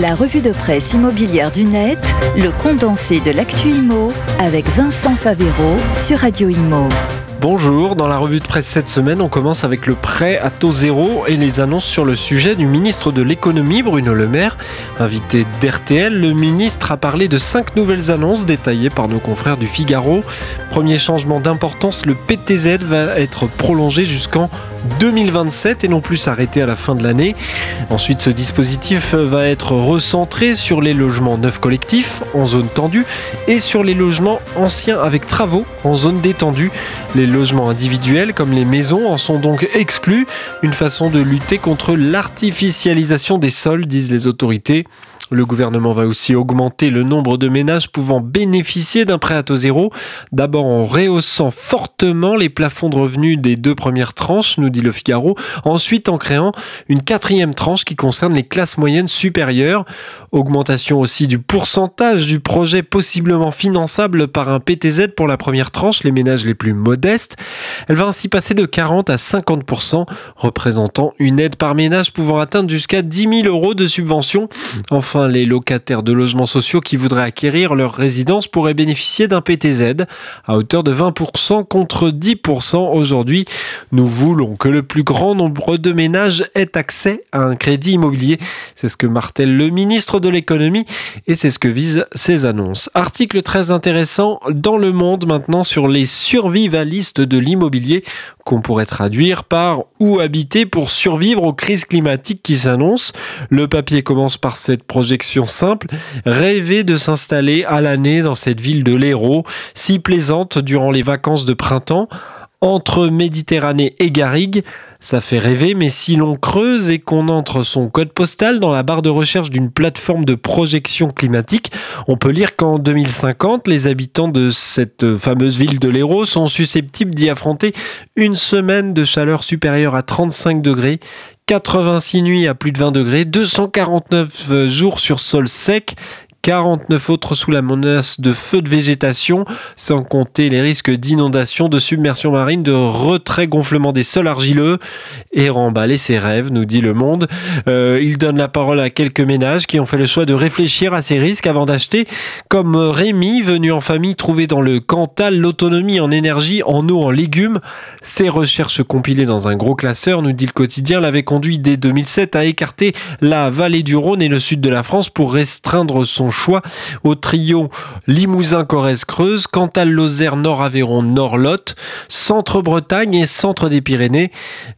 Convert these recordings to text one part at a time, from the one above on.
La revue de presse immobilière du net, le condensé de l'actu IMO avec Vincent Favero sur Radio Imo. Bonjour, dans la revue de presse cette semaine, on commence avec le prêt à taux zéro et les annonces sur le sujet du ministre de l'économie Bruno Le Maire. Invité d'RTL, le ministre a parlé de cinq nouvelles annonces détaillées par nos confrères du Figaro. Premier changement d'importance, le PTZ va être prolongé jusqu'en 2027 et non plus arrêté à la fin de l'année. Ensuite, ce dispositif va être recentré sur les logements neufs collectifs en zone tendue et sur les logements anciens avec travaux en zone détendue. Les logements individuels comme les maisons en sont donc exclus, une façon de lutter contre l'artificialisation des sols, disent les autorités. Le gouvernement va aussi augmenter le nombre de ménages pouvant bénéficier d'un prêt à taux zéro, d'abord en rehaussant fortement les plafonds de revenus des deux premières tranches, nous dit le Figaro, ensuite en créant une quatrième tranche qui concerne les classes moyennes supérieures, augmentation aussi du pourcentage du projet possiblement finançable par un PTZ pour la première tranche, les ménages les plus modestes. Elle va ainsi passer de 40 à 50%, représentant une aide par ménage pouvant atteindre jusqu'à 10 000 euros de subvention. Enfin, les locataires de logements sociaux qui voudraient acquérir leur résidence pourraient bénéficier d'un PTZ à hauteur de 20% contre 10% aujourd'hui. Nous voulons que le plus grand nombre de ménages aient accès à un crédit immobilier. C'est ce que martèle le ministre de l'économie et c'est ce que visent ces annonces. Article très intéressant dans le monde maintenant sur les survivalistes de l'immobilier qu'on pourrait traduire par où habiter pour survivre aux crises climatiques qui s'annoncent. Le papier commence par cette projection simple, rêver de s'installer à l'année dans cette ville de l'Hérault, si plaisante durant les vacances de printemps, entre Méditerranée et Garrigue, ça fait rêver, mais si l'on creuse et qu'on entre son code postal dans la barre de recherche d'une plateforme de projection climatique, on peut lire qu'en 2050, les habitants de cette fameuse ville de l'Hérault sont susceptibles d'y affronter une semaine de chaleur supérieure à 35 degrés, 86 nuits à plus de 20 degrés, 249 jours sur sol sec 49 autres sous la menace de feux de végétation, sans compter les risques d'inondation, de submersion marine, de retrait gonflement des sols argileux et remballer ses rêves, nous dit Le Monde. Euh, il donne la parole à quelques ménages qui ont fait le choix de réfléchir à ces risques avant d'acheter, comme Rémi, venu en famille trouver dans le Cantal l'autonomie en énergie, en eau, en légumes. Ses recherches compilées dans un gros classeur, nous dit le quotidien, l'avaient conduit dès 2007 à écarter la vallée du Rhône et le sud de la France pour restreindre son choix au trio Limousin-Corrèze-Creuse, Cantal-Lozère, Nord-Aveyron, Nord-Lot, Centre-Bretagne et Centre des Pyrénées.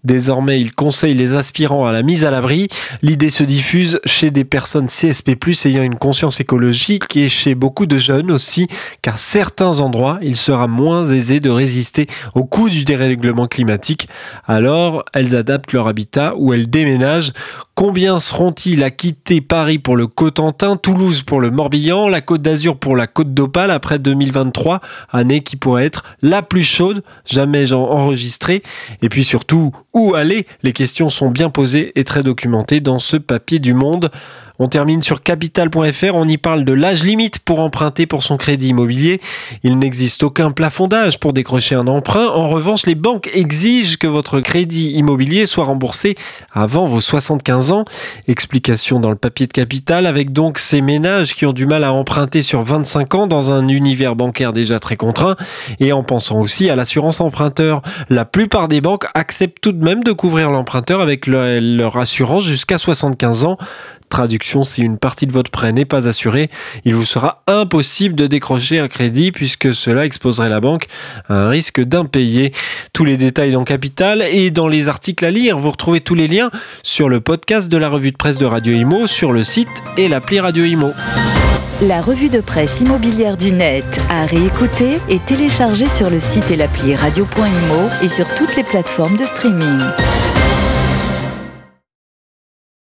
Désormais, il conseille les aspirants à la mise à l'abri. L'idée se diffuse chez des personnes CSP+, ayant une conscience écologique et chez beaucoup de jeunes aussi, car certains endroits, il sera moins aisé de résister au coût du dérèglement climatique. Alors, elles adaptent leur habitat ou elles déménagent. Combien seront-ils à quitter Paris pour le Cotentin, Toulouse pour le Morbihan, la Côte d'Azur pour la Côte d'Opale après 2023, année qui pourrait être la plus chaude jamais enregistrée. Et puis surtout, où aller? Les questions sont bien posées et très documentées dans ce papier du Monde. On termine sur capital.fr, on y parle de l'âge limite pour emprunter pour son crédit immobilier. Il n'existe aucun plafond d'âge pour décrocher un emprunt. En revanche, les banques exigent que votre crédit immobilier soit remboursé avant vos 75 Explication dans le papier de capital avec donc ces ménages qui ont du mal à emprunter sur 25 ans dans un univers bancaire déjà très contraint et en pensant aussi à l'assurance emprunteur. La plupart des banques acceptent tout de même de couvrir l'emprunteur avec leur assurance jusqu'à 75 ans. Traduction, si une partie de votre prêt n'est pas assurée, il vous sera impossible de décrocher un crédit puisque cela exposerait la banque à un risque d'impayé. Tous les détails dans Capital et dans les articles à lire, vous retrouvez tous les liens sur le podcast de la revue de presse de Radio Imo, sur le site et l'appli Radio Imo. La revue de presse immobilière du net à réécouter et télécharger sur le site et l'appli radio.imo et sur toutes les plateformes de streaming.